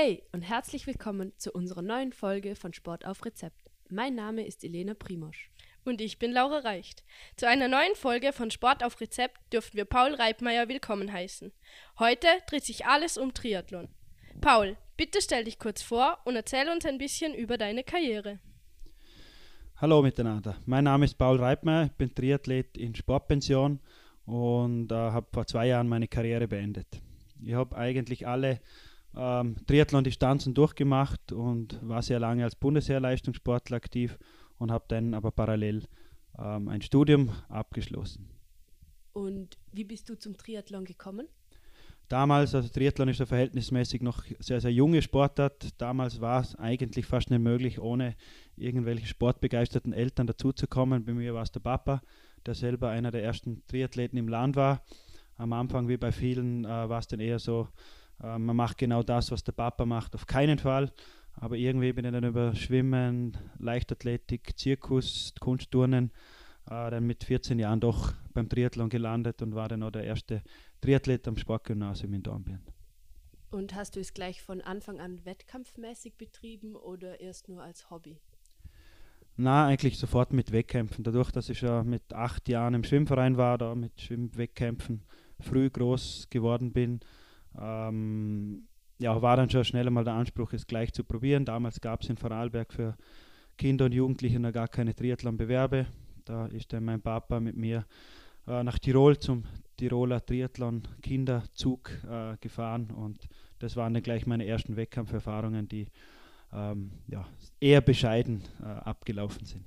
Hey und herzlich willkommen zu unserer neuen Folge von Sport auf Rezept. Mein Name ist Elena Primosch. Und ich bin Laura Reicht. Zu einer neuen Folge von Sport auf Rezept dürfen wir Paul Reibmeier willkommen heißen. Heute dreht sich alles um Triathlon. Paul, bitte stell dich kurz vor und erzähl uns ein bisschen über deine Karriere. Hallo miteinander. Mein Name ist Paul Reibmeier, ich bin Triathlet in Sportpension und äh, habe vor zwei Jahren meine Karriere beendet. Ich habe eigentlich alle ähm, Triathlon-Distanzen durchgemacht und war sehr lange als Bundesheerleistungssportler aktiv und habe dann aber parallel ähm, ein Studium abgeschlossen. Und wie bist du zum Triathlon gekommen? Damals, also Triathlon ist ja verhältnismäßig noch sehr, sehr junge Sportart. Damals war es eigentlich fast nicht möglich, ohne irgendwelche sportbegeisterten Eltern dazuzukommen. Bei mir war es der Papa, der selber einer der ersten Triathleten im Land war. Am Anfang, wie bei vielen, äh, war es dann eher so, äh, man macht genau das, was der Papa macht, auf keinen Fall. Aber irgendwie bin ich dann über Schwimmen, Leichtathletik, Zirkus, Kunstturnen äh, dann mit 14 Jahren doch beim Triathlon gelandet und war dann auch der erste Triathlet am Sportgymnasium in Dornbirn. Und hast du es gleich von Anfang an wettkampfmäßig betrieben oder erst nur als Hobby? Na, eigentlich sofort mit Wettkämpfen. Dadurch, dass ich schon mit acht Jahren im Schwimmverein war, da mit Schwimmwettkämpfen früh groß geworden bin, ähm, ja, war dann schon schnell einmal der Anspruch, es gleich zu probieren. Damals gab es in Vorarlberg für Kinder und Jugendliche noch gar keine Triathlon-Bewerbe. Da ist dann mein Papa mit mir äh, nach Tirol zum Tiroler Triathlon-Kinderzug äh, gefahren und das waren dann gleich meine ersten Wettkampferfahrungen, die ähm, ja, eher bescheiden äh, abgelaufen sind.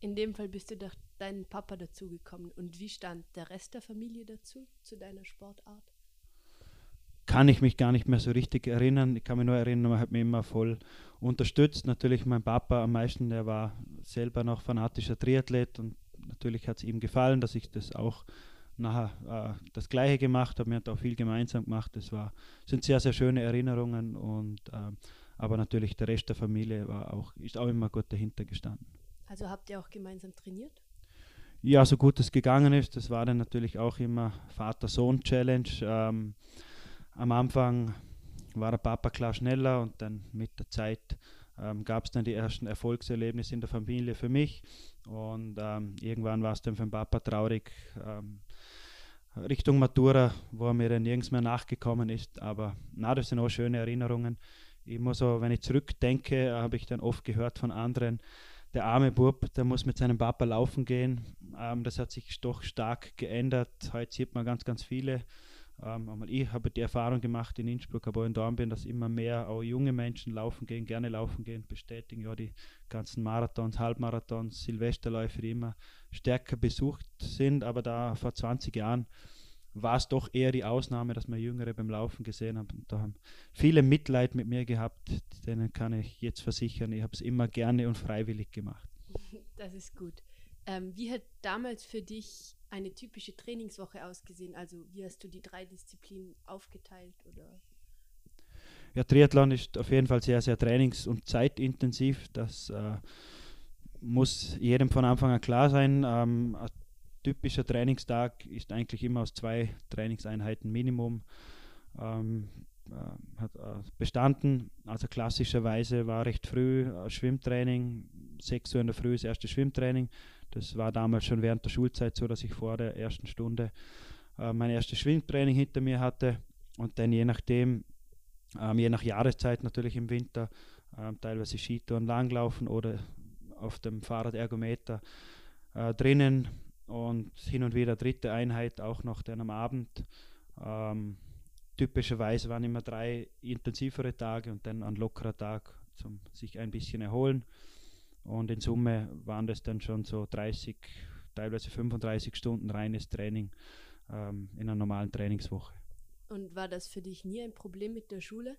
In dem Fall bist du durch deinen Papa dazugekommen. Und wie stand der Rest der Familie dazu, zu deiner Sportart? Kann ich mich gar nicht mehr so richtig erinnern. Ich kann mich nur erinnern, man hat mich immer voll unterstützt. Natürlich mein Papa am meisten, der war selber noch fanatischer Triathlet und natürlich hat es ihm gefallen, dass ich das auch nachher äh, das Gleiche gemacht habe. Wir haben auch viel gemeinsam gemacht. Das war, sind sehr, sehr schöne Erinnerungen und äh, aber natürlich der Rest der Familie war auch, ist auch immer gut dahinter gestanden. Also habt ihr auch gemeinsam trainiert? Ja, so gut es gegangen ist. Das war dann natürlich auch immer Vater-Sohn-Challenge. Ähm, am Anfang war der Papa klar schneller und dann mit der Zeit ähm, gab es dann die ersten Erfolgserlebnisse in der Familie für mich und ähm, irgendwann war es dann für den Papa traurig ähm, Richtung Matura, wo er mir dann nirgends mehr nachgekommen ist, aber na, das sind auch schöne Erinnerungen. Muss so, wenn ich zurückdenke, habe ich dann oft gehört von anderen, der arme Bub, der muss mit seinem Papa laufen gehen. Ähm, das hat sich doch stark geändert. Heute sieht man ganz, ganz viele ähm, ich habe die Erfahrung gemacht in Innsbruck, aber in Dornbirn, dass immer mehr auch junge Menschen laufen gehen, gerne laufen gehen, bestätigen ja die ganzen Marathons, Halbmarathons, Silvesterläufe, die immer stärker besucht sind. Aber da vor 20 Jahren war es doch eher die Ausnahme, dass man Jüngere beim Laufen gesehen haben. Da haben viele Mitleid mit mir gehabt, denen kann ich jetzt versichern, ich habe es immer gerne und freiwillig gemacht. Das ist gut. Ähm, wie hat damals für dich eine typische Trainingswoche ausgesehen? Also wie hast du die drei Disziplinen aufgeteilt oder? Ja, Triathlon ist auf jeden Fall sehr, sehr trainings- und zeitintensiv. Das äh, muss jedem von Anfang an klar sein. Ähm, ein typischer Trainingstag ist eigentlich immer aus zwei Trainingseinheiten Minimum. Ähm, äh, hat äh, bestanden. Also klassischerweise war recht früh äh, Schwimmtraining, 6 Uhr in der Früh das erste Schwimmtraining. Das war damals schon während der Schulzeit so, dass ich vor der ersten Stunde äh, mein erstes Schwimmtraining hinter mir hatte und dann je nachdem, ähm, je nach Jahreszeit natürlich im Winter, ähm, teilweise Skitouren langlaufen oder auf dem Fahrradergometer äh, drinnen und hin und wieder dritte Einheit auch noch dann am Abend. Ähm, typischerweise waren immer drei intensivere Tage und dann ein lockerer Tag zum sich ein bisschen erholen. Und in Summe waren das dann schon so 30, teilweise 35 Stunden reines Training ähm, in einer normalen Trainingswoche. Und war das für dich nie ein Problem mit der Schule?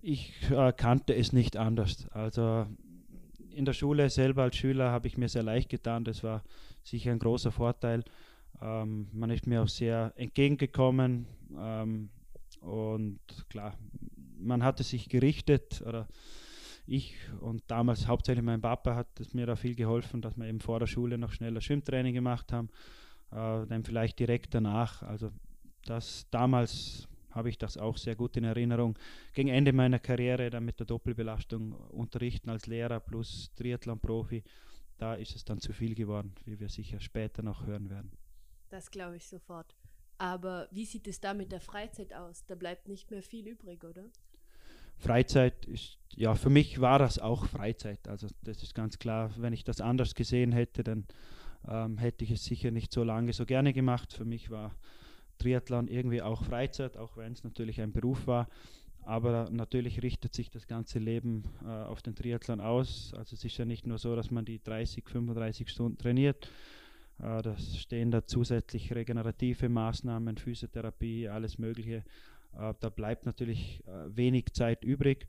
Ich äh, kannte es nicht anders. Also in der Schule selber als Schüler habe ich mir sehr leicht getan. Das war sicher ein großer Vorteil. Ähm, man ist mir auch sehr entgegengekommen ähm, und klar, man hatte sich gerichtet oder ich und damals hauptsächlich mein Papa hat es mir da viel geholfen, dass wir eben vor der Schule noch schneller Schwimmtraining gemacht haben, äh, dann vielleicht direkt danach. Also das damals habe ich das auch sehr gut in Erinnerung. Gegen Ende meiner Karriere dann mit der Doppelbelastung unterrichten als Lehrer plus Triathlon-Profi, da ist es dann zu viel geworden, wie wir sicher später noch hören werden. Das glaube ich sofort. Aber wie sieht es da mit der Freizeit aus? Da bleibt nicht mehr viel übrig, oder? Freizeit ist, ja, für mich war das auch Freizeit. Also das ist ganz klar. Wenn ich das anders gesehen hätte, dann ähm, hätte ich es sicher nicht so lange so gerne gemacht. Für mich war Triathlon irgendwie auch Freizeit, auch wenn es natürlich ein Beruf war. Aber natürlich richtet sich das ganze Leben äh, auf den Triathlon aus. Also es ist ja nicht nur so, dass man die 30, 35 Stunden trainiert. Äh, da stehen da zusätzlich regenerative Maßnahmen, Physiotherapie, alles Mögliche äh, da bleibt natürlich äh, wenig Zeit übrig.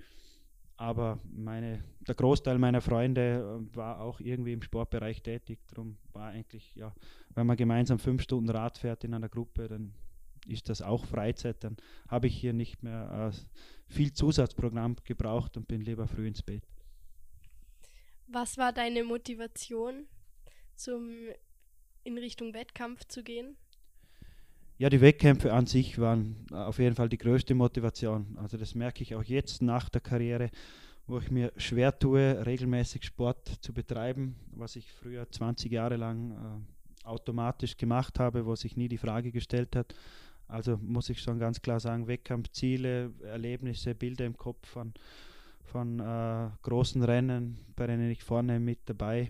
Aber meine, der Großteil meiner Freunde äh, war auch irgendwie im Sportbereich tätig. Darum war eigentlich, ja, wenn man gemeinsam fünf Stunden Rad fährt in einer Gruppe, dann ist das auch Freizeit. Dann habe ich hier nicht mehr äh, viel Zusatzprogramm gebraucht und bin lieber früh ins Bett. Was war deine Motivation, zum in Richtung Wettkampf zu gehen? Ja, die Wettkämpfe an sich waren äh, auf jeden Fall die größte Motivation. Also das merke ich auch jetzt nach der Karriere, wo ich mir schwer tue, regelmäßig Sport zu betreiben, was ich früher 20 Jahre lang äh, automatisch gemacht habe, wo sich nie die Frage gestellt hat. Also muss ich schon ganz klar sagen, Wettkampfziele, Erlebnisse, Bilder im Kopf von, von äh, großen Rennen, bei denen ich vorne mit dabei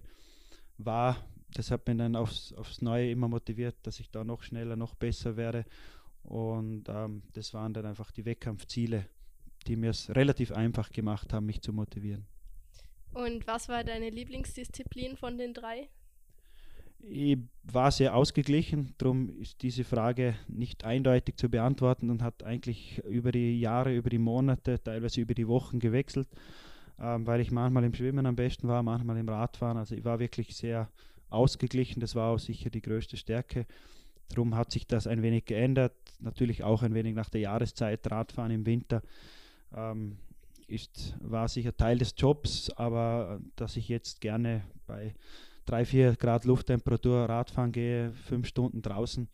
war, das hat mich dann aufs, aufs Neue immer motiviert, dass ich da noch schneller, noch besser werde. Und ähm, das waren dann einfach die Wettkampfziele, die mir es relativ einfach gemacht haben, mich zu motivieren. Und was war deine Lieblingsdisziplin von den drei? Ich war sehr ausgeglichen, darum ist diese Frage nicht eindeutig zu beantworten und hat eigentlich über die Jahre, über die Monate, teilweise über die Wochen gewechselt, ähm, weil ich manchmal im Schwimmen am besten war, manchmal im Radfahren. Also ich war wirklich sehr ausgeglichen. Das war auch sicher die größte Stärke. Darum hat sich das ein wenig geändert. Natürlich auch ein wenig nach der Jahreszeit. Radfahren im Winter ähm, ist, war sicher Teil des Jobs, aber äh, dass ich jetzt gerne bei 3, 4 Grad Lufttemperatur Radfahren gehe, fünf Stunden draußen,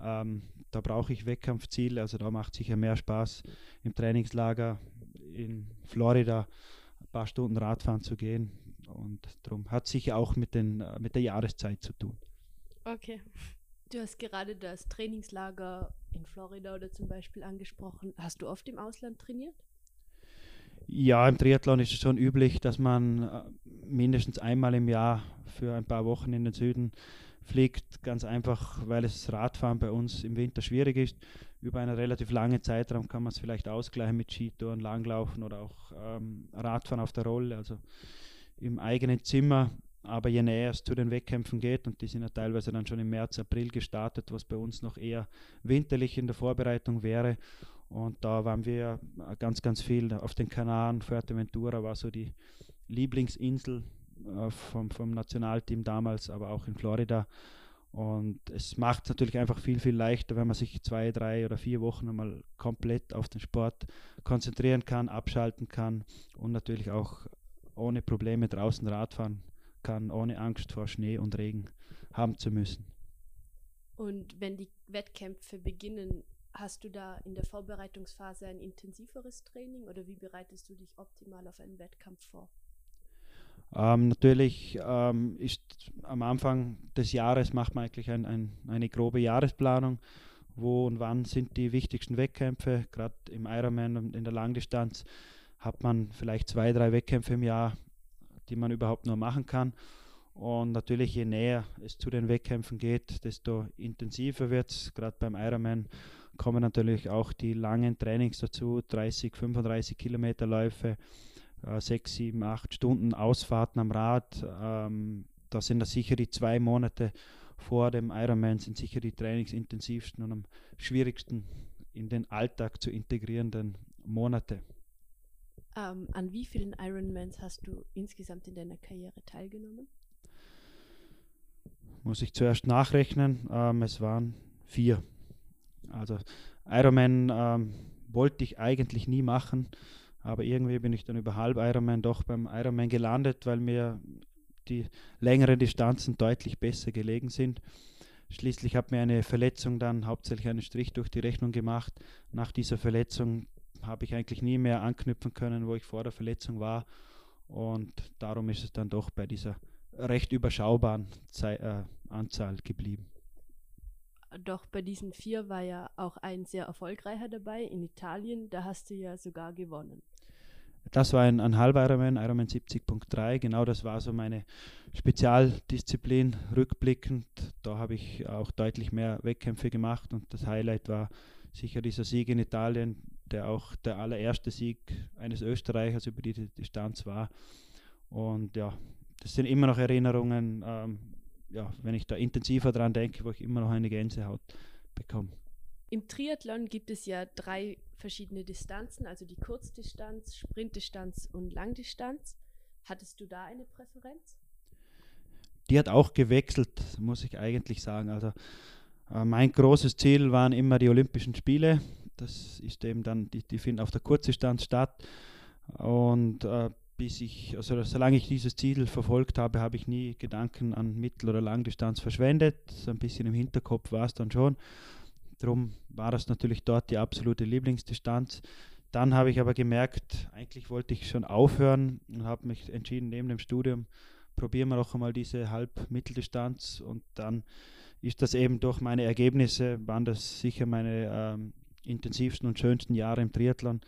ähm, da brauche ich Wettkampfziele. Also da macht sicher mehr Spaß im Trainingslager in Florida ein paar Stunden Radfahren zu gehen und darum hat sich auch mit, den, äh, mit der Jahreszeit zu tun. Okay. Du hast gerade das Trainingslager in Florida oder zum Beispiel angesprochen. Hast du oft im Ausland trainiert? Ja, im Triathlon ist es schon üblich, dass man äh, mindestens einmal im Jahr für ein paar Wochen in den Süden fliegt. Ganz einfach, weil das Radfahren bei uns im Winter schwierig ist. Über einen relativ langen Zeitraum kann man es vielleicht ausgleichen mit Skitouren, Langlaufen oder auch ähm, Radfahren auf der Rolle. Also im eigenen Zimmer. Aber je näher es zu den Wettkämpfen geht, und die sind ja teilweise dann schon im März, April gestartet, was bei uns noch eher winterlich in der Vorbereitung wäre. Und da waren wir ganz, ganz viel auf den Kanaren. Fuerteventura war so die Lieblingsinsel äh, vom, vom Nationalteam damals, aber auch in Florida. Und es macht es natürlich einfach viel, viel leichter, wenn man sich zwei, drei oder vier Wochen einmal komplett auf den Sport konzentrieren kann, abschalten kann und natürlich auch ohne Probleme draußen Radfahren kann, ohne Angst vor Schnee und Regen haben zu müssen. Und wenn die Wettkämpfe beginnen, hast du da in der Vorbereitungsphase ein intensiveres Training oder wie bereitest du dich optimal auf einen Wettkampf vor? Ähm, natürlich ähm, ist am Anfang des Jahres macht man eigentlich ein, ein, eine grobe Jahresplanung, wo und wann sind die wichtigsten Wettkämpfe, gerade im Ironman und in der Langdistanz hat man vielleicht zwei, drei Wettkämpfe im Jahr, die man überhaupt nur machen kann. Und natürlich, je näher es zu den Wettkämpfen geht, desto intensiver wird es. Gerade beim Ironman kommen natürlich auch die langen Trainings dazu, 30, 35 Kilometer Läufe, äh, 6, 7, 8 Stunden Ausfahrten am Rad. Ähm, da sind das sicher die zwei Monate vor dem Ironman sind sicher die trainingsintensivsten und am schwierigsten in den Alltag zu integrierenden Monate. Ähm, an wie vielen Ironmans hast du insgesamt in deiner Karriere teilgenommen? Muss ich zuerst nachrechnen. Ähm, es waren vier. Also Ironman ähm, wollte ich eigentlich nie machen, aber irgendwie bin ich dann über halb Ironman doch beim Ironman gelandet, weil mir die längeren Distanzen deutlich besser gelegen sind. Schließlich hat mir eine Verletzung dann hauptsächlich einen Strich durch die Rechnung gemacht. Nach dieser Verletzung habe ich eigentlich nie mehr anknüpfen können, wo ich vor der Verletzung war. Und darum ist es dann doch bei dieser recht überschaubaren Zei äh, Anzahl geblieben. Doch bei diesen vier war ja auch ein sehr erfolgreicher dabei in Italien. Da hast du ja sogar gewonnen. Das war ein, ein Halb-Ironman, Ironman 70.3. Genau das war so meine Spezialdisziplin rückblickend. Da habe ich auch deutlich mehr Wettkämpfe gemacht und das Highlight war sicher dieser Sieg in Italien, der auch der allererste Sieg eines Österreichers über die Distanz war. Und ja, das sind immer noch Erinnerungen, ähm, ja, wenn ich da intensiver dran denke, wo ich immer noch eine Gänsehaut bekomme. Im Triathlon gibt es ja drei verschiedene Distanzen, also die Kurzdistanz, Sprintdistanz und Langdistanz. Hattest du da eine Präferenz? Die hat auch gewechselt, muss ich eigentlich sagen. Also äh, mein großes Ziel waren immer die Olympischen Spiele. Das ist eben dann, die, die finden auf der Kurzdistanz statt. Und äh, bis ich, also solange ich dieses Ziel verfolgt habe, habe ich nie Gedanken an Mittel- oder Langdistanz verschwendet. So ein bisschen im Hinterkopf war es dann schon. Darum war das natürlich dort die absolute Lieblingsdistanz. Dann habe ich aber gemerkt, eigentlich wollte ich schon aufhören und habe mich entschieden, neben dem Studium probieren wir noch einmal diese Halb-Mitteldistanz und dann ist das eben durch meine Ergebnisse, waren das sicher meine ähm, intensivsten und schönsten Jahre im Triathlon.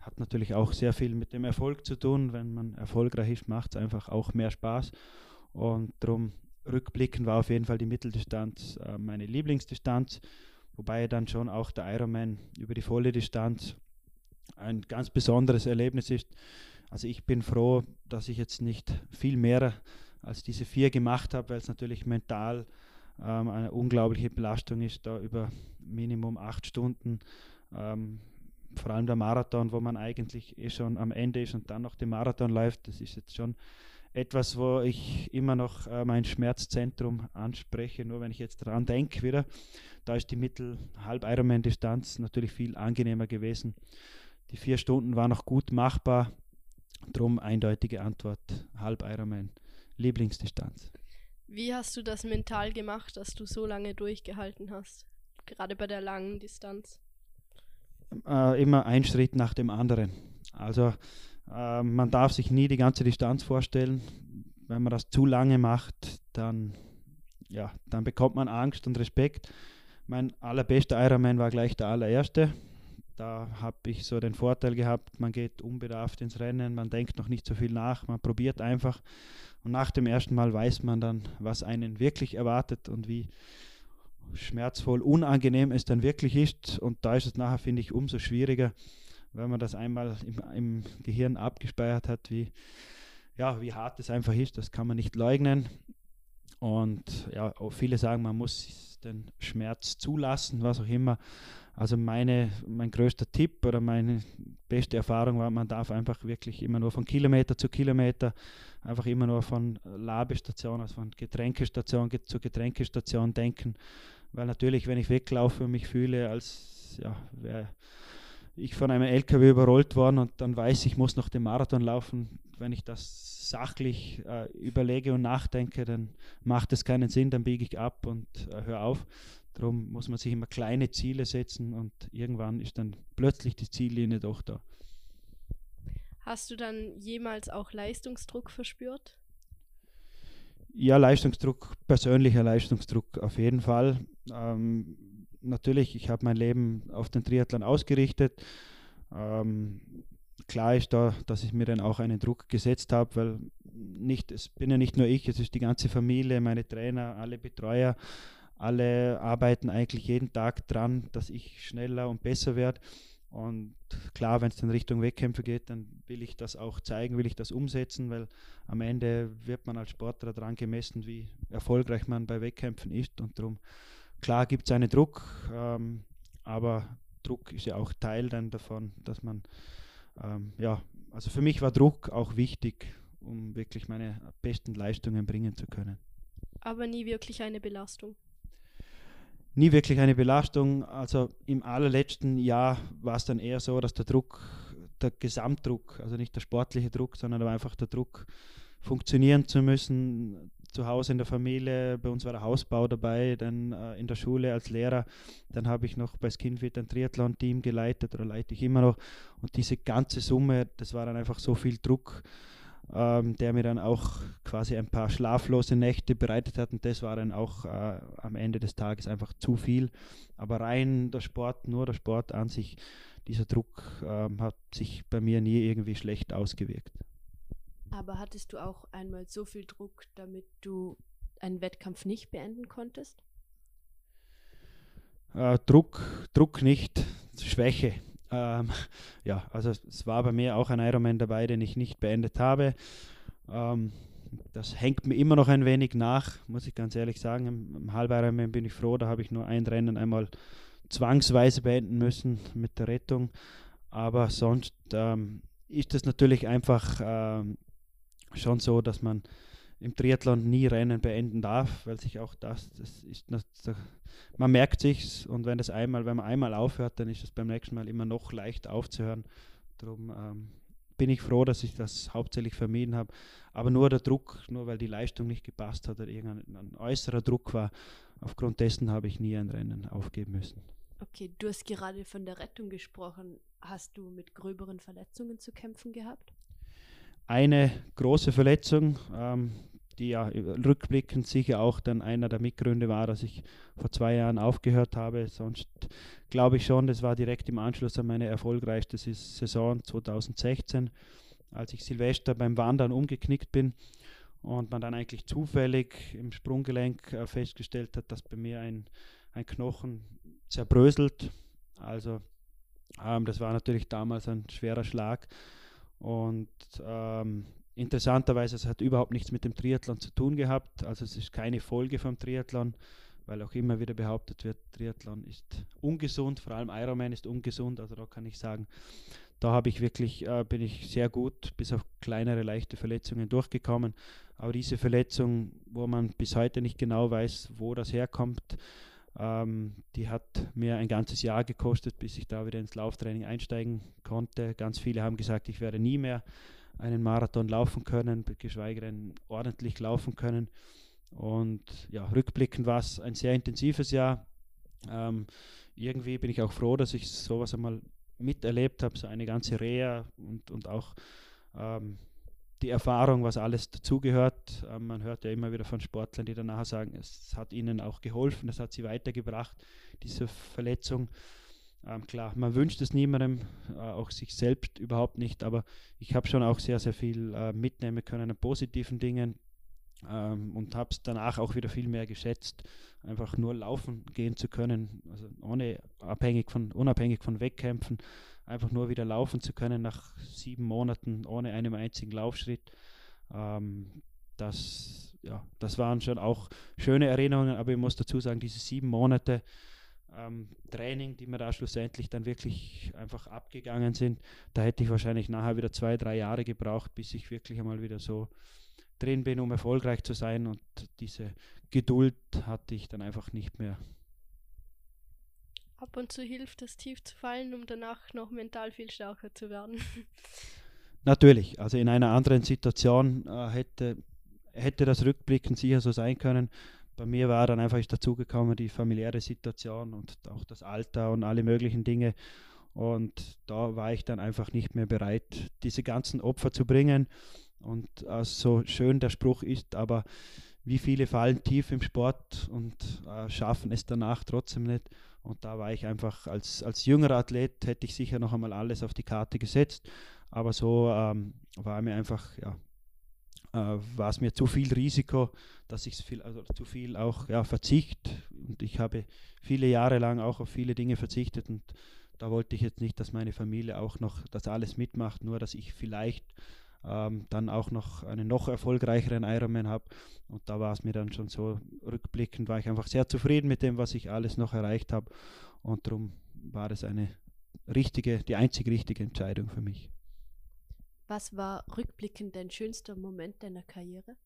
Hat natürlich auch sehr viel mit dem Erfolg zu tun. Wenn man erfolgreich ist, macht es einfach auch mehr Spaß. Und darum rückblickend war auf jeden Fall die Mitteldistanz äh, meine Lieblingsdistanz, wobei dann schon auch der Ironman über die volle Distanz ein ganz besonderes Erlebnis ist. Also ich bin froh, dass ich jetzt nicht viel mehr als diese vier gemacht habe, weil es natürlich mental ähm, eine unglaubliche Belastung ist, da über Minimum acht Stunden, ähm, vor allem der Marathon, wo man eigentlich eh schon am Ende ist und dann noch den Marathon läuft, das ist jetzt schon etwas, wo ich immer noch äh, mein Schmerzzentrum anspreche, nur wenn ich jetzt daran denke wieder, da ist die Mittel-Halb-Ironman-Distanz natürlich viel angenehmer gewesen. Die vier Stunden waren noch gut machbar, drum eindeutige Antwort, Halb-Ironman, Lieblingsdistanz. Wie hast du das mental gemacht, dass du so lange durchgehalten hast? Gerade bei der langen Distanz? Äh, immer ein Schritt nach dem anderen. Also äh, man darf sich nie die ganze Distanz vorstellen. Wenn man das zu lange macht, dann, ja, dann bekommt man Angst und Respekt. Mein allerbester Ironman war gleich der allererste. Da habe ich so den Vorteil gehabt, man geht unbedarft ins Rennen, man denkt noch nicht so viel nach, man probiert einfach. Und nach dem ersten Mal weiß man dann, was einen wirklich erwartet und wie schmerzvoll, unangenehm es dann wirklich ist. Und da ist es nachher, finde ich, umso schwieriger, wenn man das einmal im, im Gehirn abgespeichert hat, wie, ja, wie hart es einfach ist. Das kann man nicht leugnen. Und ja, viele sagen, man muss den Schmerz zulassen, was auch immer. Also meine, mein größter Tipp oder meine beste Erfahrung war, man darf einfach wirklich immer nur von Kilometer zu Kilometer, einfach immer nur von Labestation, also von Getränkestation zu Getränkestation denken. Weil natürlich, wenn ich weglaufe und mich fühle, als ja, wäre ich von einem LKW überrollt worden und dann weiß ich, muss noch den Marathon laufen, wenn ich das sachlich äh, überlege und nachdenke, dann macht es keinen Sinn, dann biege ich ab und äh, höre auf. Darum muss man sich immer kleine Ziele setzen und irgendwann ist dann plötzlich die Ziellinie doch da. Hast du dann jemals auch Leistungsdruck verspürt? Ja, Leistungsdruck, persönlicher Leistungsdruck auf jeden Fall. Ähm, natürlich, ich habe mein Leben auf den Triathlon ausgerichtet. Ähm, klar ist da, dass ich mir dann auch einen Druck gesetzt habe, weil nicht, es bin ja nicht nur ich, es ist die ganze Familie, meine Trainer, alle Betreuer, alle arbeiten eigentlich jeden Tag dran, dass ich schneller und besser werde. Und klar, wenn es dann Richtung Wettkämpfe geht, dann will ich das auch zeigen, will ich das umsetzen, weil am Ende wird man als Sportler daran gemessen, wie erfolgreich man bei Wettkämpfen ist. Und darum, klar gibt es einen Druck, ähm, aber Druck ist ja auch Teil dann davon, dass man, ähm, ja, also für mich war Druck auch wichtig, um wirklich meine besten Leistungen bringen zu können. Aber nie wirklich eine Belastung nie wirklich eine Belastung. Also im allerletzten Jahr war es dann eher so, dass der Druck, der Gesamtdruck, also nicht der sportliche Druck, sondern einfach der Druck, funktionieren zu müssen, zu Hause in der Familie, bei uns war der Hausbau dabei, dann äh, in der Schule als Lehrer, dann habe ich noch bei Skinfit ein Triathlon-Team geleitet oder leite ich immer noch. Und diese ganze Summe, das war dann einfach so viel Druck, ähm, der mir dann auch quasi ein paar schlaflose Nächte bereitet hat. Und das war dann auch äh, am Ende des Tages einfach zu viel. Aber rein der Sport, nur der Sport an sich, dieser Druck ähm, hat sich bei mir nie irgendwie schlecht ausgewirkt. Aber hattest du auch einmal so viel Druck, damit du einen Wettkampf nicht beenden konntest? Äh, Druck, Druck nicht, Schwäche. Ähm, ja, also es war bei mir auch ein Ironman dabei, den ich nicht beendet habe. Ähm, das hängt mir immer noch ein wenig nach, muss ich ganz ehrlich sagen. Im, im Halb-Ironman bin ich froh, da habe ich nur ein Rennen einmal zwangsweise beenden müssen mit der Rettung. Aber sonst ähm, ist das natürlich einfach ähm, schon so, dass man im Triathlon nie Rennen beenden darf, weil sich auch das, das ist, man merkt sich's und wenn das einmal, wenn man einmal aufhört, dann ist es beim nächsten Mal immer noch leicht aufzuhören. Darum ähm, bin ich froh, dass ich das hauptsächlich vermieden habe. Aber nur der Druck, nur weil die Leistung nicht gepasst hat oder irgendein äußerer Druck war, aufgrund dessen habe ich nie ein Rennen aufgeben müssen. Okay, du hast gerade von der Rettung gesprochen. Hast du mit gröberen Verletzungen zu kämpfen gehabt? Eine große Verletzung, ähm, die ja rückblickend sicher auch dann einer der Mitgründe war, dass ich vor zwei Jahren aufgehört habe. Sonst glaube ich schon, das war direkt im Anschluss an meine erfolgreichste Saison 2016, als ich Silvester beim Wandern umgeknickt bin und man dann eigentlich zufällig im Sprunggelenk äh, festgestellt hat, dass bei mir ein, ein Knochen zerbröselt. Also ähm, das war natürlich damals ein schwerer Schlag und ähm, Interessanterweise, es hat überhaupt nichts mit dem Triathlon zu tun gehabt. Also es ist keine Folge vom Triathlon, weil auch immer wieder behauptet wird, Triathlon ist ungesund, vor allem Ironman ist ungesund. Also da kann ich sagen, da habe ich wirklich, äh, bin ich sehr gut bis auf kleinere, leichte Verletzungen durchgekommen. Aber diese Verletzung, wo man bis heute nicht genau weiß, wo das herkommt, ähm, die hat mir ein ganzes Jahr gekostet, bis ich da wieder ins Lauftraining einsteigen konnte. Ganz viele haben gesagt, ich werde nie mehr einen Marathon laufen können, geschweige denn ordentlich laufen können. Und ja, rückblickend war es ein sehr intensives Jahr. Ähm, irgendwie bin ich auch froh, dass ich sowas einmal miterlebt habe, so eine ganze Reha und, und auch ähm, die Erfahrung, was alles dazugehört. Ähm, man hört ja immer wieder von Sportlern, die danach sagen, es hat ihnen auch geholfen, es hat sie weitergebracht, diese Verletzung. Ähm, klar, man wünscht es niemandem, äh, auch sich selbst überhaupt nicht, aber ich habe schon auch sehr, sehr viel äh, mitnehmen können an positiven Dingen ähm, und habe es danach auch wieder viel mehr geschätzt, einfach nur laufen gehen zu können, also ohne abhängig von, unabhängig von Wettkämpfen, einfach nur wieder laufen zu können nach sieben Monaten ohne einem einzigen Laufschritt. Ähm, das, ja, das waren schon auch schöne Erinnerungen, aber ich muss dazu sagen, diese sieben Monate, ähm, Training, die mir da schlussendlich dann wirklich einfach abgegangen sind, da hätte ich wahrscheinlich nachher wieder zwei, drei Jahre gebraucht, bis ich wirklich einmal wieder so drin bin, um erfolgreich zu sein. Und diese Geduld hatte ich dann einfach nicht mehr. Ab und zu hilft es, tief zu fallen, um danach noch mental viel stärker zu werden. Natürlich, also in einer anderen Situation äh, hätte, hätte das rückblickend sicher so sein können bei mir war dann einfach dazugekommen die familiäre Situation und auch das Alter und alle möglichen Dinge. Und da war ich dann einfach nicht mehr bereit, diese ganzen Opfer zu bringen. Und äh, so schön der Spruch ist, aber wie viele fallen tief im Sport und äh, schaffen es danach trotzdem nicht. Und da war ich einfach als, als jüngerer Athlet, hätte ich sicher noch einmal alles auf die Karte gesetzt. Aber so ähm, war mir einfach ja, äh, war es mir zu viel Risiko, dass ich viel, also zu viel auch ja, Verzicht und ich habe viele Jahre lang auch auf viele Dinge verzichtet und da wollte ich jetzt nicht, dass meine Familie auch noch das alles mitmacht, nur dass ich vielleicht ähm, dann auch noch einen noch erfolgreicheren Ironman habe und da war es mir dann schon so rückblickend, war ich einfach sehr zufrieden mit dem, was ich alles noch erreicht habe und darum war es eine richtige, die einzig richtige Entscheidung für mich. Was war rückblickend dein schönster Moment deiner Karriere?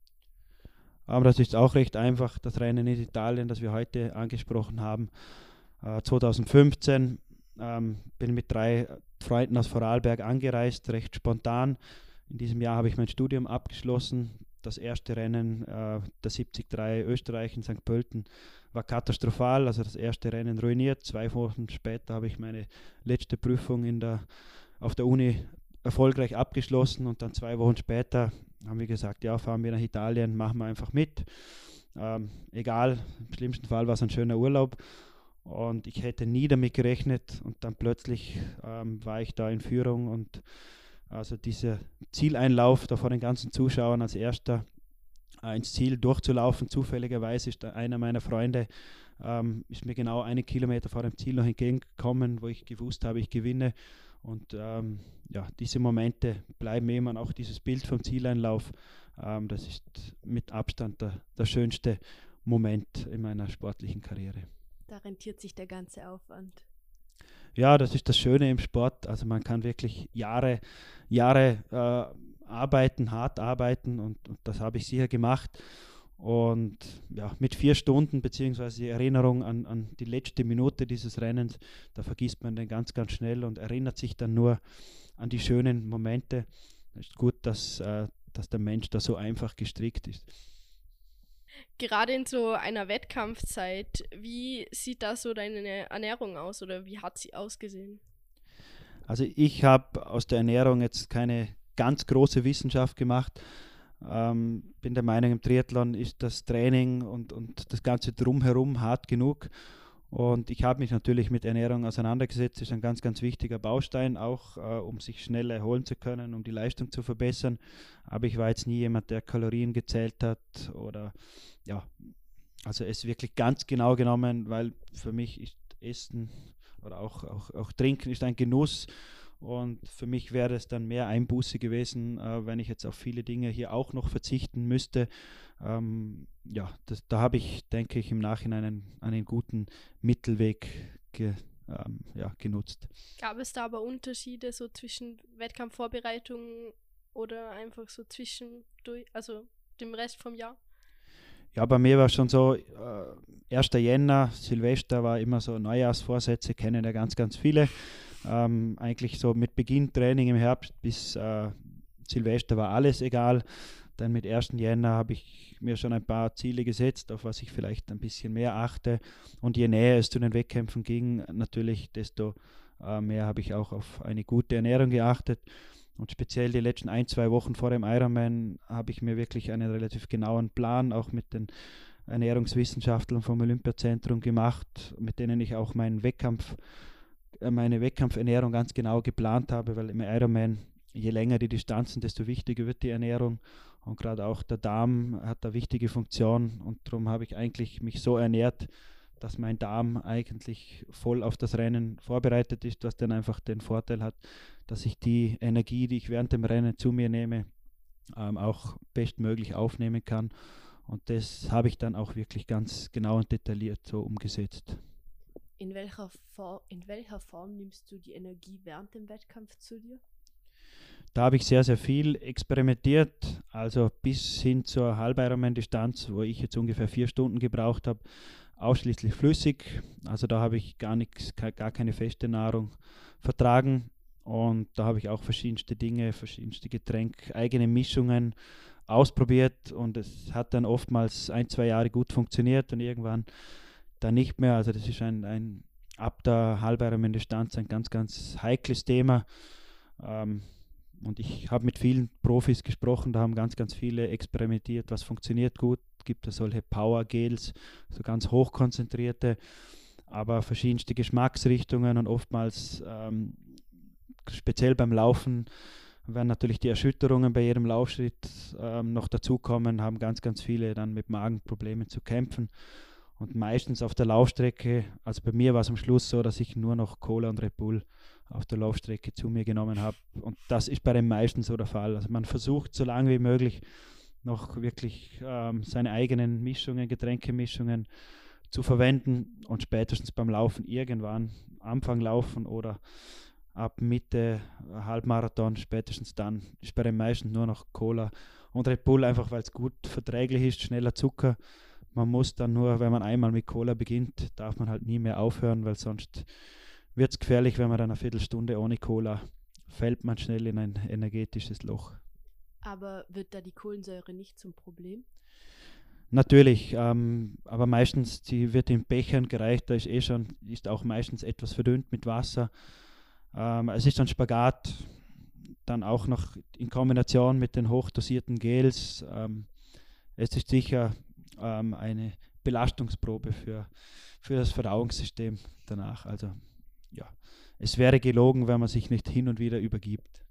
Aber das ist auch recht einfach, das Rennen in Italien, das wir heute angesprochen haben. Äh, 2015 ähm, bin mit drei Freunden aus Vorarlberg angereist, recht spontan. In diesem Jahr habe ich mein Studium abgeschlossen. das erste Rennen, äh, der 73 Österreich in St. Pölten, war katastrophal. Also das erste Rennen ruiniert. Zwei Wochen später habe ich meine letzte Prüfung in der, auf der Uni erfolgreich abgeschlossen und dann zwei Wochen später haben wir gesagt, ja, fahren wir nach Italien, machen wir einfach mit. Ähm, egal, im schlimmsten Fall war es ein schöner Urlaub und ich hätte nie damit gerechnet und dann plötzlich ähm, war ich da in Führung und also dieser Zieleinlauf da vor den ganzen Zuschauern als erster äh, ins Ziel durchzulaufen. Zufälligerweise ist einer meiner Freunde ähm, ist mir genau einen Kilometer vor dem Ziel noch entgegengekommen, wo ich gewusst habe, ich gewinne. Und ähm, ja, diese Momente bleiben immer auch dieses Bild vom Zieleinlauf. Ähm, das ist mit Abstand der, der schönste Moment in meiner sportlichen Karriere. Da rentiert sich der ganze Aufwand ja, das ist das Schöne im Sport. Also man kann wirklich Jahre, Jahre äh, arbeiten, hart arbeiten und, und das habe ich sicher gemacht. Und ja, mit vier Stunden beziehungsweise die Erinnerung an, an die letzte Minute dieses Rennens, da vergisst man den ganz, ganz schnell und erinnert sich dann nur an die schönen Momente. Es ist gut, dass, äh, dass der Mensch da so einfach gestrickt ist. Gerade in so einer Wettkampfzeit, wie sieht da so deine Ernährung aus oder wie hat sie ausgesehen? Also ich habe aus der Ernährung jetzt keine ganz große Wissenschaft gemacht. Ähm, bin der Meinung, im Triathlon ist das Training und, und das Ganze drumherum hart genug. Und ich habe mich natürlich mit Ernährung auseinandergesetzt. Ist ein ganz, ganz wichtiger Baustein, auch äh, um sich schnell erholen zu können, um die Leistung zu verbessern. Aber ich war jetzt nie jemand, der Kalorien gezählt hat oder ja, also es wirklich ganz genau genommen, weil für mich ist Essen oder auch, auch, auch Trinken ist ein Genuss. Und für mich wäre es dann mehr Einbuße gewesen, äh, wenn ich jetzt auf viele Dinge hier auch noch verzichten müsste. Ähm, ja, das, da habe ich, denke ich, im Nachhinein einen, einen guten Mittelweg ge, ähm, ja, genutzt. Gab es da aber Unterschiede so zwischen Wettkampfvorbereitung oder einfach so zwischendurch, also dem Rest vom Jahr? Ja, bei mir war schon so, äh, 1. Jänner, Silvester war immer so Neujahrsvorsätze, kennen ja ganz, ganz viele. Ähm, eigentlich so mit Beginn Training im Herbst bis äh, Silvester war alles egal. Dann mit 1. Jänner habe ich mir schon ein paar Ziele gesetzt, auf was ich vielleicht ein bisschen mehr achte. Und je näher es zu den Wettkämpfen ging, natürlich, desto äh, mehr habe ich auch auf eine gute Ernährung geachtet. Und speziell die letzten ein, zwei Wochen vor dem Ironman habe ich mir wirklich einen relativ genauen Plan auch mit den Ernährungswissenschaftlern vom Olympiazentrum gemacht, mit denen ich auch meinen Wettkampf äh, meine Wettkampfernährung ganz genau geplant habe, weil im Ironman, je länger die Distanzen, desto wichtiger wird die Ernährung. Und gerade auch der Darm hat eine wichtige Funktion und darum habe ich eigentlich mich so ernährt, dass mein Darm eigentlich voll auf das Rennen vorbereitet ist, was dann einfach den Vorteil hat, dass ich die Energie, die ich während dem Rennen zu mir nehme, ähm, auch bestmöglich aufnehmen kann. Und das habe ich dann auch wirklich ganz genau und detailliert so umgesetzt. In welcher, For in welcher Form nimmst du die Energie während dem Wettkampf zu dir? Da habe ich sehr, sehr viel experimentiert, also bis hin zur Halbironman-Distanz, wo ich jetzt ungefähr vier Stunden gebraucht habe, ausschließlich flüssig. Also da habe ich gar nichts, gar keine feste Nahrung vertragen. Und da habe ich auch verschiedenste Dinge, verschiedenste Getränke, eigene Mischungen ausprobiert. Und es hat dann oftmals ein, zwei Jahre gut funktioniert und irgendwann da nicht mehr. Also das ist ein, ein ab der halbironman Distanz ein ganz, ganz heikles Thema. Ähm, und ich habe mit vielen Profis gesprochen, da haben ganz, ganz viele experimentiert, was funktioniert gut. Gibt es solche Power-Gels, so ganz hochkonzentrierte, aber verschiedenste Geschmacksrichtungen und oftmals ähm, speziell beim Laufen werden natürlich die Erschütterungen bei jedem Laufschritt ähm, noch dazukommen, haben ganz, ganz viele dann mit Magenproblemen zu kämpfen. Und meistens auf der Laufstrecke, also bei mir war es am Schluss so, dass ich nur noch Cola und Red Bull auf der Laufstrecke zu mir genommen habe. Und das ist bei den meisten so der Fall. Also man versucht so lange wie möglich noch wirklich ähm, seine eigenen Mischungen, Getränkemischungen zu verwenden und spätestens beim Laufen irgendwann Anfang laufen oder ab Mitte Halbmarathon, spätestens dann ist bei den meisten nur noch Cola und Red Bull, einfach weil es gut verträglich ist, schneller Zucker man muss dann nur, wenn man einmal mit Cola beginnt, darf man halt nie mehr aufhören, weil sonst wird es gefährlich, wenn man dann eine Viertelstunde ohne Cola fällt man schnell in ein energetisches Loch. Aber wird da die Kohlensäure nicht zum Problem? Natürlich, ähm, aber meistens, die wird in Bechern gereicht, da ist eh schon, ist auch meistens etwas verdünnt mit Wasser. Ähm, es ist ein Spagat, dann auch noch in Kombination mit den hochdosierten Gels. Ähm, es ist sicher ähm, eine Belastungsprobe für, für das Verdauungssystem danach. Also ja, es wäre gelogen, wenn man sich nicht hin und wieder übergibt.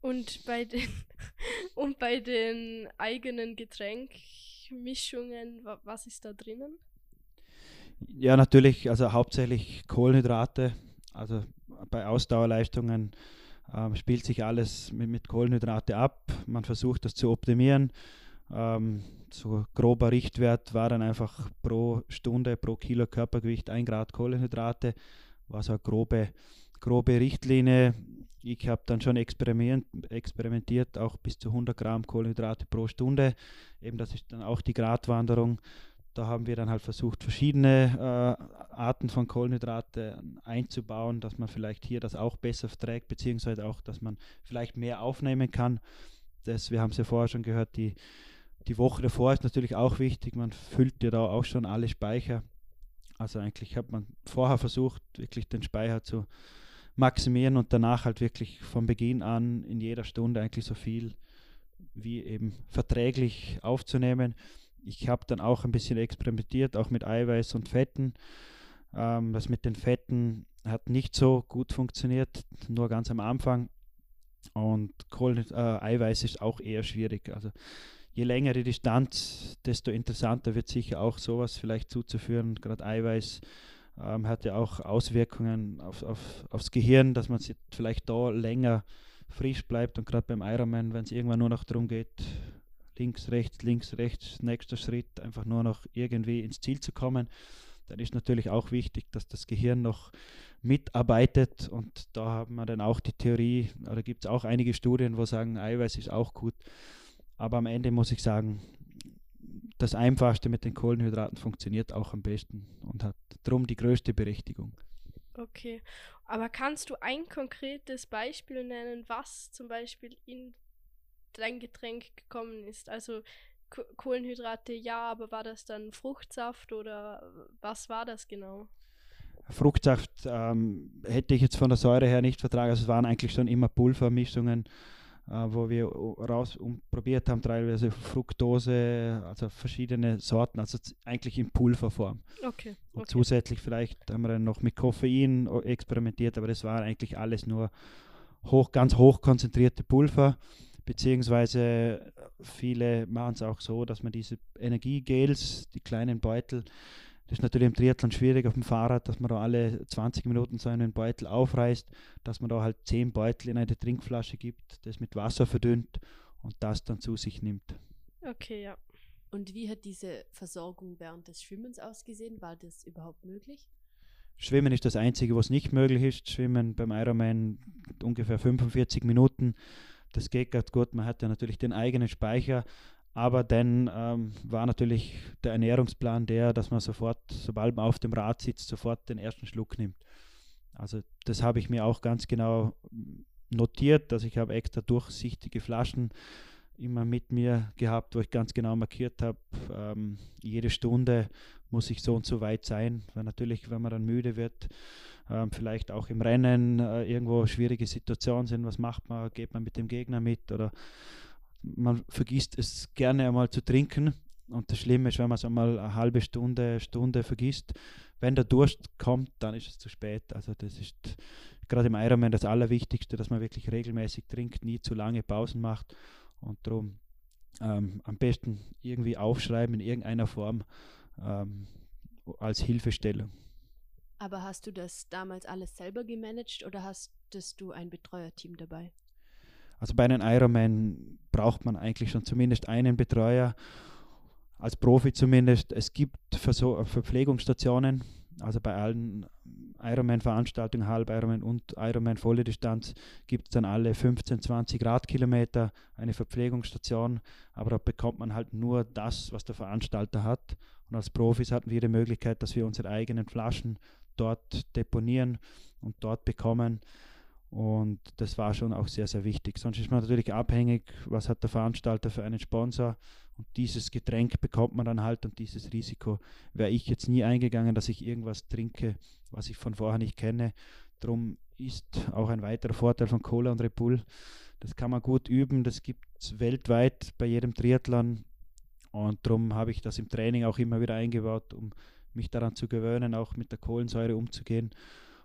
Und bei den, und bei den eigenen Getränkmischungen, was ist da drinnen? Ja, natürlich, also hauptsächlich Kohlenhydrate. Also bei Ausdauerleistungen ähm, spielt sich alles mit, mit Kohlenhydrate ab. Man versucht das zu optimieren. Ähm, so grober Richtwert war dann einfach pro Stunde, pro Kilo Körpergewicht ein Grad Kohlenhydrate. War so eine grobe, grobe Richtlinie. Ich habe dann schon experiment, experimentiert, auch bis zu 100 Gramm Kohlenhydrate pro Stunde. Eben das ist dann auch die Gratwanderung. Da haben wir dann halt versucht, verschiedene äh, Arten von Kohlenhydrate einzubauen, dass man vielleicht hier das auch besser verträgt, beziehungsweise auch, dass man vielleicht mehr aufnehmen kann. Das, wir haben es ja vorher schon gehört, die, die Woche davor ist natürlich auch wichtig. Man füllt ja da auch schon alle Speicher. Also eigentlich hat man vorher versucht, wirklich den Speicher zu maximieren und danach halt wirklich von Beginn an in jeder Stunde eigentlich so viel wie eben verträglich aufzunehmen. Ich habe dann auch ein bisschen experimentiert, auch mit Eiweiß und Fetten. Ähm, das mit den Fetten hat nicht so gut funktioniert, nur ganz am Anfang. Und Kohlen, äh, Eiweiß ist auch eher schwierig. Also je länger die Distanz, desto interessanter wird sicher auch sowas vielleicht zuzuführen. Gerade Eiweiß ähm, hat ja auch Auswirkungen auf, auf, aufs Gehirn, dass man vielleicht da länger frisch bleibt und gerade beim Ironman, wenn es irgendwann nur noch darum geht, links, rechts, links, rechts, nächster Schritt, einfach nur noch irgendwie ins Ziel zu kommen, dann ist natürlich auch wichtig, dass das Gehirn noch mitarbeitet und da haben wir dann auch die Theorie, oder gibt es auch einige Studien, wo sagen, Eiweiß ist auch gut. Aber am Ende muss ich sagen, das Einfachste mit den Kohlenhydraten funktioniert auch am besten und hat darum die größte Berechtigung. Okay, aber kannst du ein konkretes Beispiel nennen, was zum Beispiel in dein Getränk gekommen ist? Also Kohlenhydrate ja, aber war das dann Fruchtsaft oder was war das genau? Fruchtsaft ähm, hätte ich jetzt von der Säure her nicht vertragen. Also es waren eigentlich schon immer Pulvermischungen äh, wo wir raus und probiert haben, teilweise Fructose, also verschiedene Sorten, also eigentlich in Pulverform. Okay. Und zusätzlich vielleicht haben wir dann noch mit Koffein experimentiert, aber das war eigentlich alles nur hoch, ganz hoch konzentrierte Pulver, beziehungsweise viele machen es auch so, dass man diese Energiegels, die kleinen Beutel, das ist natürlich im Triathlon schwierig auf dem Fahrrad, dass man da alle 20 Minuten so einen Beutel aufreißt, dass man da halt 10 Beutel in eine Trinkflasche gibt, das mit Wasser verdünnt und das dann zu sich nimmt. Okay, ja. Und wie hat diese Versorgung während des Schwimmens ausgesehen? War das überhaupt möglich? Schwimmen ist das Einzige, was nicht möglich ist. Schwimmen beim Ironman ungefähr 45 Minuten. Das geht ganz gut. Man hat ja natürlich den eigenen Speicher, aber dann ähm, war natürlich der Ernährungsplan der, dass man sofort, sobald man auf dem Rad sitzt, sofort den ersten Schluck nimmt. Also das habe ich mir auch ganz genau notiert, dass ich habe extra durchsichtige Flaschen immer mit mir gehabt, wo ich ganz genau markiert habe, ähm, jede Stunde muss ich so und so weit sein, weil natürlich, wenn man dann müde wird, ähm, vielleicht auch im Rennen äh, irgendwo schwierige Situationen sind, was macht man, geht man mit dem Gegner mit oder man vergisst es gerne einmal zu trinken. Und das Schlimme ist, wenn man es einmal eine halbe Stunde, Stunde vergisst, wenn der Durst kommt, dann ist es zu spät. Also das ist gerade im Ironman das Allerwichtigste, dass man wirklich regelmäßig trinkt, nie zu lange Pausen macht und darum ähm, am besten irgendwie aufschreiben in irgendeiner Form ähm, als Hilfestellung. Aber hast du das damals alles selber gemanagt oder hast du ein Betreuerteam dabei? Also bei einem Ironman braucht man eigentlich schon zumindest einen Betreuer, als Profi zumindest. Es gibt Verpflegungsstationen, also bei allen Ironman-Veranstaltungen, Halb Ironman und Ironman volle Distanz gibt es dann alle 15, 20 Radkilometer eine Verpflegungsstation, aber da bekommt man halt nur das, was der Veranstalter hat. Und als Profis hatten wir die Möglichkeit, dass wir unsere eigenen Flaschen dort deponieren und dort bekommen. Und das war schon auch sehr, sehr wichtig. Sonst ist man natürlich abhängig, was hat der Veranstalter für einen Sponsor. Und dieses Getränk bekommt man dann halt und dieses Risiko wäre ich jetzt nie eingegangen, dass ich irgendwas trinke, was ich von vorher nicht kenne. Darum ist auch ein weiterer Vorteil von Cola und Red Bull. Das kann man gut üben, das gibt es weltweit bei jedem Triathlon. Und darum habe ich das im Training auch immer wieder eingebaut, um mich daran zu gewöhnen, auch mit der Kohlensäure umzugehen.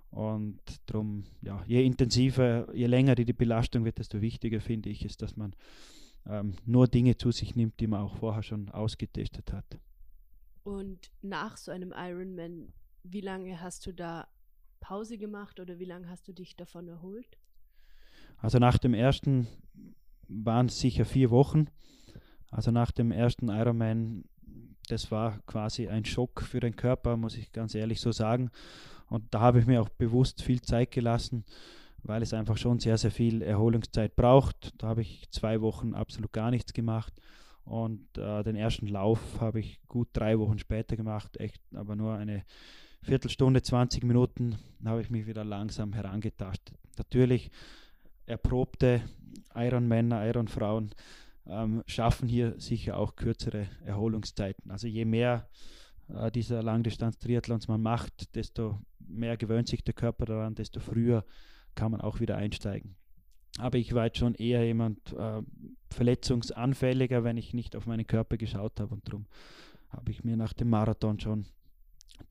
Und darum, ja, je intensiver, je länger die, die Belastung wird, desto wichtiger finde ich es, dass man ähm, nur Dinge zu sich nimmt, die man auch vorher schon ausgetestet hat. Und nach so einem Ironman, wie lange hast du da Pause gemacht oder wie lange hast du dich davon erholt? Also nach dem ersten waren es sicher vier Wochen. Also nach dem ersten Ironman, das war quasi ein Schock für den Körper, muss ich ganz ehrlich so sagen. Und da habe ich mir auch bewusst viel Zeit gelassen, weil es einfach schon sehr, sehr viel Erholungszeit braucht. Da habe ich zwei Wochen absolut gar nichts gemacht. Und äh, den ersten Lauf habe ich gut drei Wochen später gemacht, echt, aber nur eine Viertelstunde, 20 Minuten habe ich mich wieder langsam herangetastet. Natürlich erprobte Ironmänner, Ironfrauen ähm, schaffen hier sicher auch kürzere Erholungszeiten. Also je mehr äh, dieser Langdistanz-Triathlons man macht, desto mehr gewöhnt sich der Körper daran, desto früher kann man auch wieder einsteigen. Aber ich war jetzt schon eher jemand äh, verletzungsanfälliger, wenn ich nicht auf meinen Körper geschaut habe. Und darum habe ich mir nach dem Marathon schon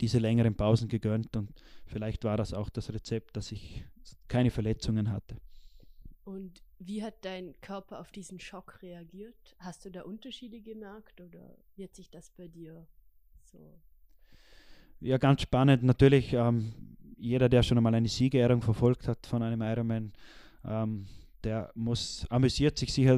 diese längeren Pausen gegönnt. Und vielleicht war das auch das Rezept, dass ich keine Verletzungen hatte. Und wie hat dein Körper auf diesen Schock reagiert? Hast du da Unterschiede gemerkt oder wird sich das bei dir so. Ja, ganz spannend. Natürlich, ähm, jeder, der schon einmal eine Siegerehrung verfolgt hat von einem Ironman, ähm, der muss, amüsiert sich sicher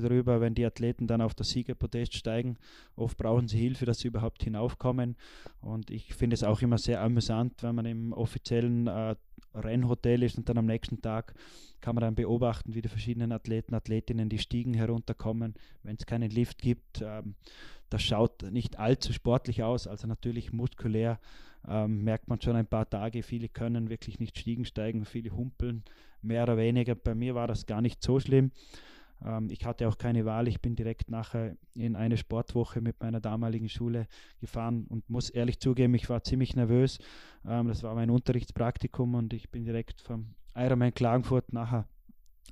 darüber, wenn die Athleten dann auf das Siegerpodest steigen. Oft brauchen sie Hilfe, dass sie überhaupt hinaufkommen. Und ich finde es auch immer sehr amüsant, wenn man im offiziellen äh, Rennhotel ist und dann am nächsten Tag kann man dann beobachten, wie die verschiedenen Athleten, Athletinnen die Stiegen herunterkommen, wenn es keinen Lift gibt. Ähm, das schaut nicht allzu sportlich aus, also natürlich muskulär ähm, merkt man schon ein paar Tage. Viele können wirklich nicht Stiegen steigen, viele humpeln mehr oder weniger. Bei mir war das gar nicht so schlimm. Ähm, ich hatte auch keine Wahl. Ich bin direkt nachher in eine Sportwoche mit meiner damaligen Schule gefahren und muss ehrlich zugeben, ich war ziemlich nervös. Ähm, das war mein Unterrichtspraktikum und ich bin direkt vom Ironman Klagenfurt nachher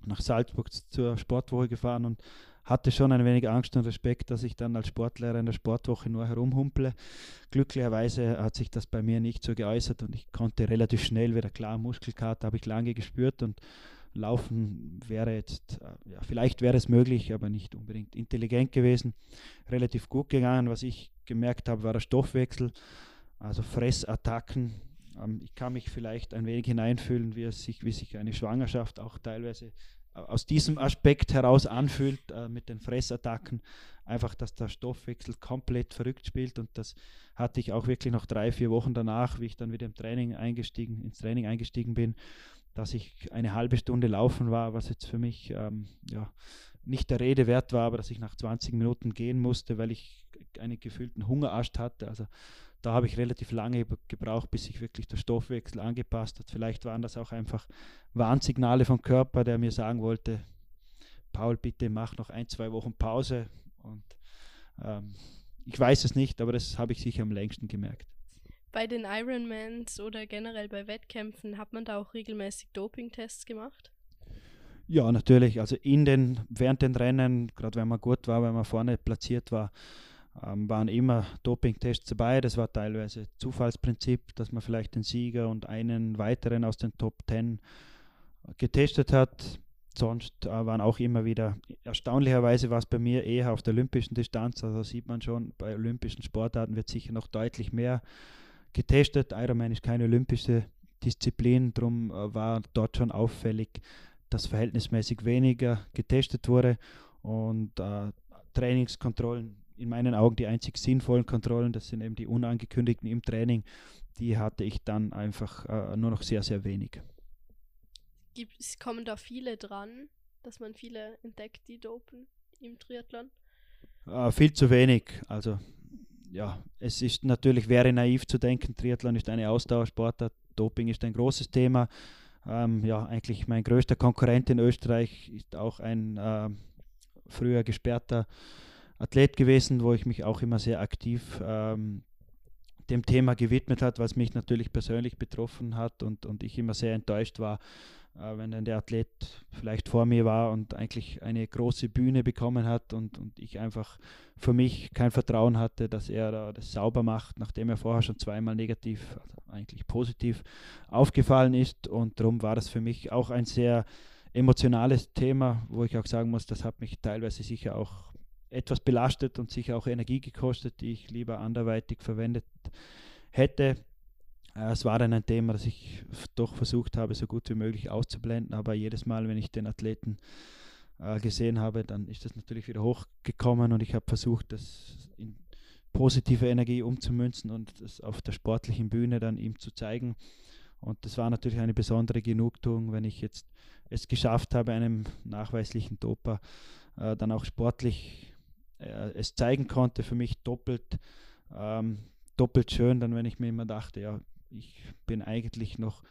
nach Salzburg zur Sportwoche gefahren und hatte schon ein wenig Angst und Respekt, dass ich dann als Sportlehrer in der Sportwoche nur herumhumple. Glücklicherweise hat sich das bei mir nicht so geäußert und ich konnte relativ schnell wieder klar, Muskelkater habe ich lange gespürt und Laufen wäre jetzt, äh, ja, vielleicht wäre es möglich, aber nicht unbedingt intelligent gewesen. Relativ gut gegangen. Was ich gemerkt habe, war der Stoffwechsel, also Fressattacken. Ähm, ich kann mich vielleicht ein wenig hineinfühlen, wie, es sich, wie sich eine Schwangerschaft auch teilweise aus diesem Aspekt heraus anfühlt äh, mit den Fressattacken. Einfach, dass der Stoffwechsel komplett verrückt spielt und das hatte ich auch wirklich noch drei, vier Wochen danach, wie ich dann wieder im Training eingestiegen, ins Training eingestiegen bin, dass ich eine halbe Stunde laufen war, was jetzt für mich ähm, ja, nicht der Rede wert war, aber dass ich nach 20 Minuten gehen musste, weil ich einen gefühlten Hungerast hatte. Also da habe ich relativ lange gebraucht, bis sich wirklich der Stoffwechsel angepasst hat. Vielleicht waren das auch einfach Warnsignale vom Körper, der mir sagen wollte, Paul, bitte mach noch ein, zwei Wochen Pause. Und ähm, ich weiß es nicht, aber das habe ich sicher am längsten gemerkt. Bei den Ironmans oder generell bei Wettkämpfen hat man da auch regelmäßig Dopingtests gemacht? Ja, natürlich. Also in den, während den Rennen, gerade wenn man gut war, wenn man vorne platziert war, ähm, waren immer Dopingtests dabei. Das war teilweise Zufallsprinzip, dass man vielleicht den Sieger und einen weiteren aus den Top 10 getestet hat. Sonst äh, waren auch immer wieder, erstaunlicherweise war es bei mir eher auf der olympischen Distanz, also sieht man schon, bei olympischen Sportarten wird sicher noch deutlich mehr getestet. Ironman ist keine olympische Disziplin, darum äh, war dort schon auffällig, dass verhältnismäßig weniger getestet wurde und äh, Trainingskontrollen in meinen Augen die einzig sinnvollen Kontrollen, das sind eben die unangekündigten im Training, die hatte ich dann einfach äh, nur noch sehr, sehr wenig. Gibt, kommen da viele dran, dass man viele entdeckt, die dopen im Triathlon? Äh, viel zu wenig. Also ja, es ist natürlich, wäre naiv zu denken, Triathlon ist eine Ausdauersportart, Doping ist ein großes Thema. Ähm, ja, eigentlich mein größter Konkurrent in Österreich ist auch ein äh, früher gesperrter Athlet gewesen, wo ich mich auch immer sehr aktiv ähm, dem Thema gewidmet hat, was mich natürlich persönlich betroffen hat und, und ich immer sehr enttäuscht war, äh, wenn dann der Athlet vielleicht vor mir war und eigentlich eine große Bühne bekommen hat und, und ich einfach für mich kein Vertrauen hatte, dass er da das sauber macht, nachdem er vorher schon zweimal negativ, also eigentlich positiv aufgefallen ist. Und darum war das für mich auch ein sehr emotionales Thema, wo ich auch sagen muss, das hat mich teilweise sicher auch etwas belastet und sicher auch Energie gekostet, die ich lieber anderweitig verwendet hätte. Äh, es war dann ein Thema, das ich doch versucht habe, so gut wie möglich auszublenden, aber jedes Mal, wenn ich den Athleten äh, gesehen habe, dann ist das natürlich wieder hochgekommen und ich habe versucht, das in positive Energie umzumünzen und das auf der sportlichen Bühne dann ihm zu zeigen. Und das war natürlich eine besondere Genugtuung, wenn ich jetzt es geschafft habe, einem nachweislichen Doper äh, dann auch sportlich äh, es zeigen konnte. Für mich doppelt, ähm, doppelt schön, dann wenn ich mir immer dachte, ja, ich bin eigentlich noch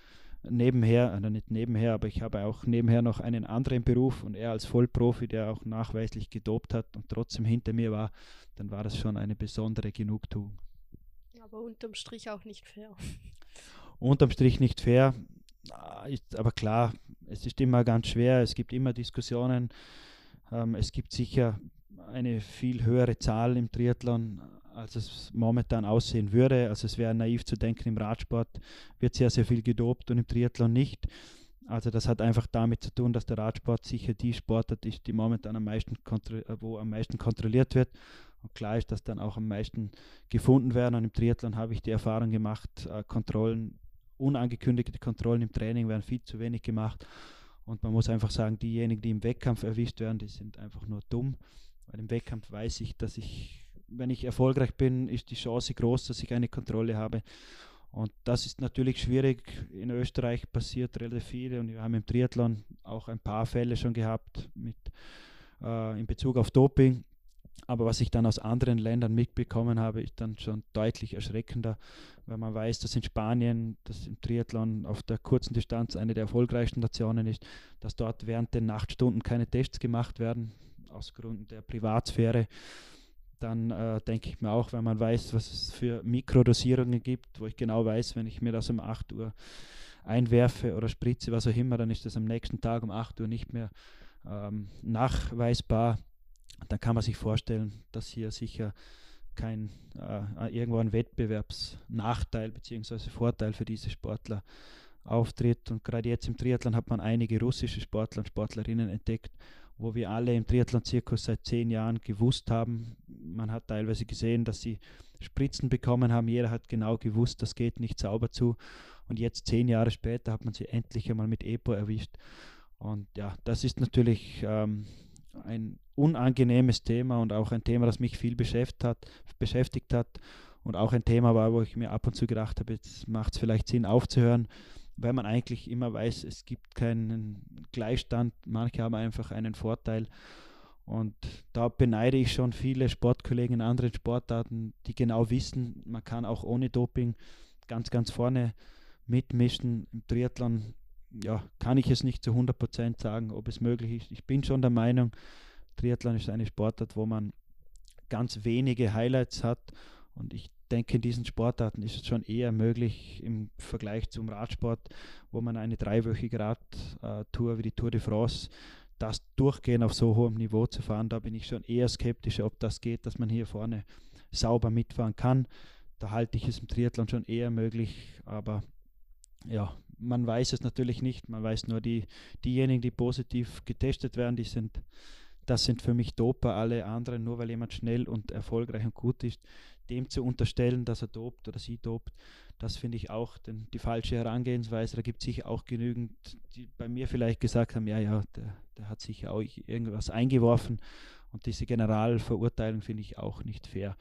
nebenher, oder nicht nebenher, aber ich habe auch nebenher noch einen anderen Beruf und er als Vollprofi, der auch nachweislich gedopt hat und trotzdem hinter mir war, dann war das schon eine besondere Genugtuung. Aber unterm Strich auch nicht fair. Unterm Strich nicht fair, ah, ist aber klar, es ist immer ganz schwer, es gibt immer Diskussionen, ähm, es gibt sicher eine viel höhere Zahl im Triathlon als es momentan aussehen würde. Also es wäre naiv zu denken, im Radsport wird sehr, sehr viel gedopt und im Triathlon nicht. Also das hat einfach damit zu tun, dass der Radsport sicher die Sportart ist, die momentan am meisten äh, wo am meisten kontrolliert wird. Und klar ist, dass dann auch am meisten gefunden werden. Und im Triathlon habe ich die Erfahrung gemacht, äh, Kontrollen, unangekündigte Kontrollen im Training werden viel zu wenig gemacht. Und man muss einfach sagen, diejenigen, die im Wettkampf erwischt werden, die sind einfach nur dumm. Weil im Wettkampf weiß ich, dass ich wenn ich erfolgreich bin, ist die Chance groß, dass ich eine Kontrolle habe. Und das ist natürlich schwierig. In Österreich passiert relativ viel und wir haben im Triathlon auch ein paar Fälle schon gehabt mit, äh, in Bezug auf Doping. Aber was ich dann aus anderen Ländern mitbekommen habe, ist dann schon deutlich erschreckender, weil man weiß, dass in Spanien, das im Triathlon auf der kurzen Distanz eine der erfolgreichsten Nationen ist, dass dort während den Nachtstunden keine Tests gemacht werden, aus Gründen der Privatsphäre dann äh, denke ich mir auch, wenn man weiß, was es für Mikrodosierungen gibt, wo ich genau weiß, wenn ich mir das um 8 Uhr einwerfe oder spritze, was auch immer, dann ist das am nächsten Tag um 8 Uhr nicht mehr ähm, nachweisbar. Dann kann man sich vorstellen, dass hier sicher kein äh, irgendwo ein Wettbewerbsnachteil bzw. Vorteil für diese Sportler auftritt. Und gerade jetzt im Triathlon hat man einige russische Sportler und Sportlerinnen entdeckt, wo wir alle im Triathlon-Zirkus seit zehn Jahren gewusst haben. Man hat teilweise gesehen, dass sie Spritzen bekommen haben. Jeder hat genau gewusst, das geht nicht sauber zu. Und jetzt, zehn Jahre später, hat man sie endlich einmal mit EPO erwischt. Und ja, das ist natürlich ähm, ein unangenehmes Thema und auch ein Thema, das mich viel beschäftigt hat, beschäftigt hat. Und auch ein Thema war, wo ich mir ab und zu gedacht habe, jetzt macht es vielleicht Sinn aufzuhören weil man eigentlich immer weiß, es gibt keinen Gleichstand. Manche haben einfach einen Vorteil. Und da beneide ich schon viele Sportkollegen in anderen Sportarten, die genau wissen, man kann auch ohne Doping ganz, ganz vorne mitmischen. Im Triathlon ja, kann ich es nicht zu 100% sagen, ob es möglich ist. Ich bin schon der Meinung, Triathlon ist eine Sportart, wo man ganz wenige Highlights hat. Und ich denke, in diesen Sportarten ist es schon eher möglich im Vergleich zum Radsport, wo man eine dreiwöchige Radtour wie die Tour de France, das Durchgehen auf so hohem Niveau zu fahren, da bin ich schon eher skeptisch, ob das geht, dass man hier vorne sauber mitfahren kann. Da halte ich es im Triathlon schon eher möglich, aber ja, man weiß es natürlich nicht. Man weiß nur, die, diejenigen, die positiv getestet werden, die sind, das sind für mich Doper. Alle anderen, nur weil jemand schnell und erfolgreich und gut ist, dem zu unterstellen, dass er dopt oder sie dopt, das finde ich auch den, die falsche Herangehensweise. Da gibt es sicher auch genügend, die bei mir vielleicht gesagt haben, ja, ja, der, der hat sicher auch irgendwas eingeworfen. Und diese Generalverurteilung finde ich auch nicht fair.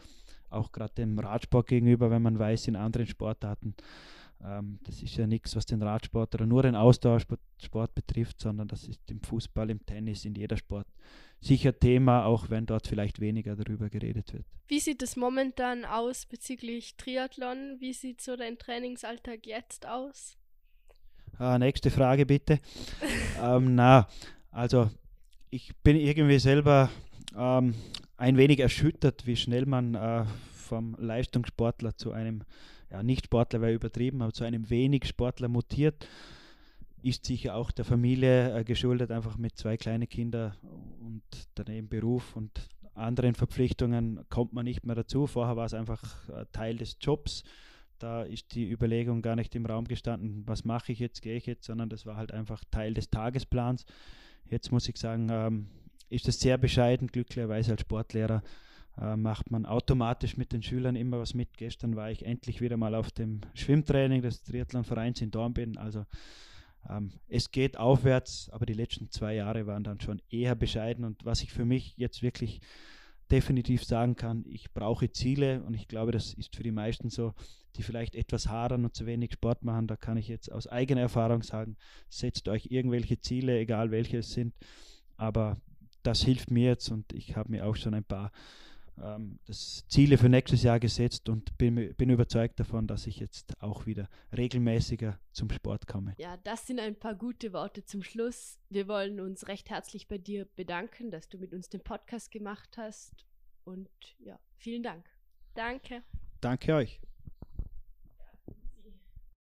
Auch gerade dem Radsport gegenüber, wenn man weiß, in anderen Sportarten, ähm, das ist ja nichts, was den Radsport oder nur den Ausdauersport betrifft, sondern das ist im Fußball, im Tennis, in jeder Sport sicher Thema, auch wenn dort vielleicht weniger darüber geredet wird. Wie sieht es momentan aus bezüglich Triathlon? Wie sieht so dein Trainingsalltag jetzt aus? Äh, nächste Frage bitte. ähm, na, also ich bin irgendwie selber ähm, ein wenig erschüttert, wie schnell man äh, vom Leistungssportler zu einem, ja, Nicht-Sportler wäre übertrieben, aber zu einem wenig Sportler mutiert. Ist sicher auch der Familie äh, geschuldet, einfach mit zwei kleinen Kindern und daneben Beruf und anderen Verpflichtungen kommt man nicht mehr dazu. Vorher war es einfach äh, Teil des Jobs. Da ist die Überlegung gar nicht im Raum gestanden, was mache ich jetzt, gehe ich jetzt, sondern das war halt einfach Teil des Tagesplans. Jetzt muss ich sagen, ähm, ist es sehr bescheiden. Glücklicherweise als Sportlehrer äh, macht man automatisch mit den Schülern immer was mit. Gestern war ich endlich wieder mal auf dem Schwimmtraining des Triathlonvereins in Dornbirn. Also ähm, es geht aufwärts, aber die letzten zwei Jahre waren dann schon eher bescheiden. Und was ich für mich jetzt wirklich definitiv sagen kann, ich brauche Ziele und ich glaube, das ist für die meisten so, die vielleicht etwas hadern und zu wenig Sport machen. Da kann ich jetzt aus eigener Erfahrung sagen, setzt euch irgendwelche Ziele, egal welche es sind. Aber das hilft mir jetzt und ich habe mir auch schon ein paar ähm, das Ziele für nächstes Jahr gesetzt und bin, bin überzeugt davon, dass ich jetzt auch wieder regelmäßiger zum Sport komme. Ja, das sind ein paar gute Worte zum Schluss. Wir wollen uns recht herzlich bei dir bedanken, dass du mit uns den Podcast gemacht hast. Und ja, vielen Dank. Danke. Danke euch.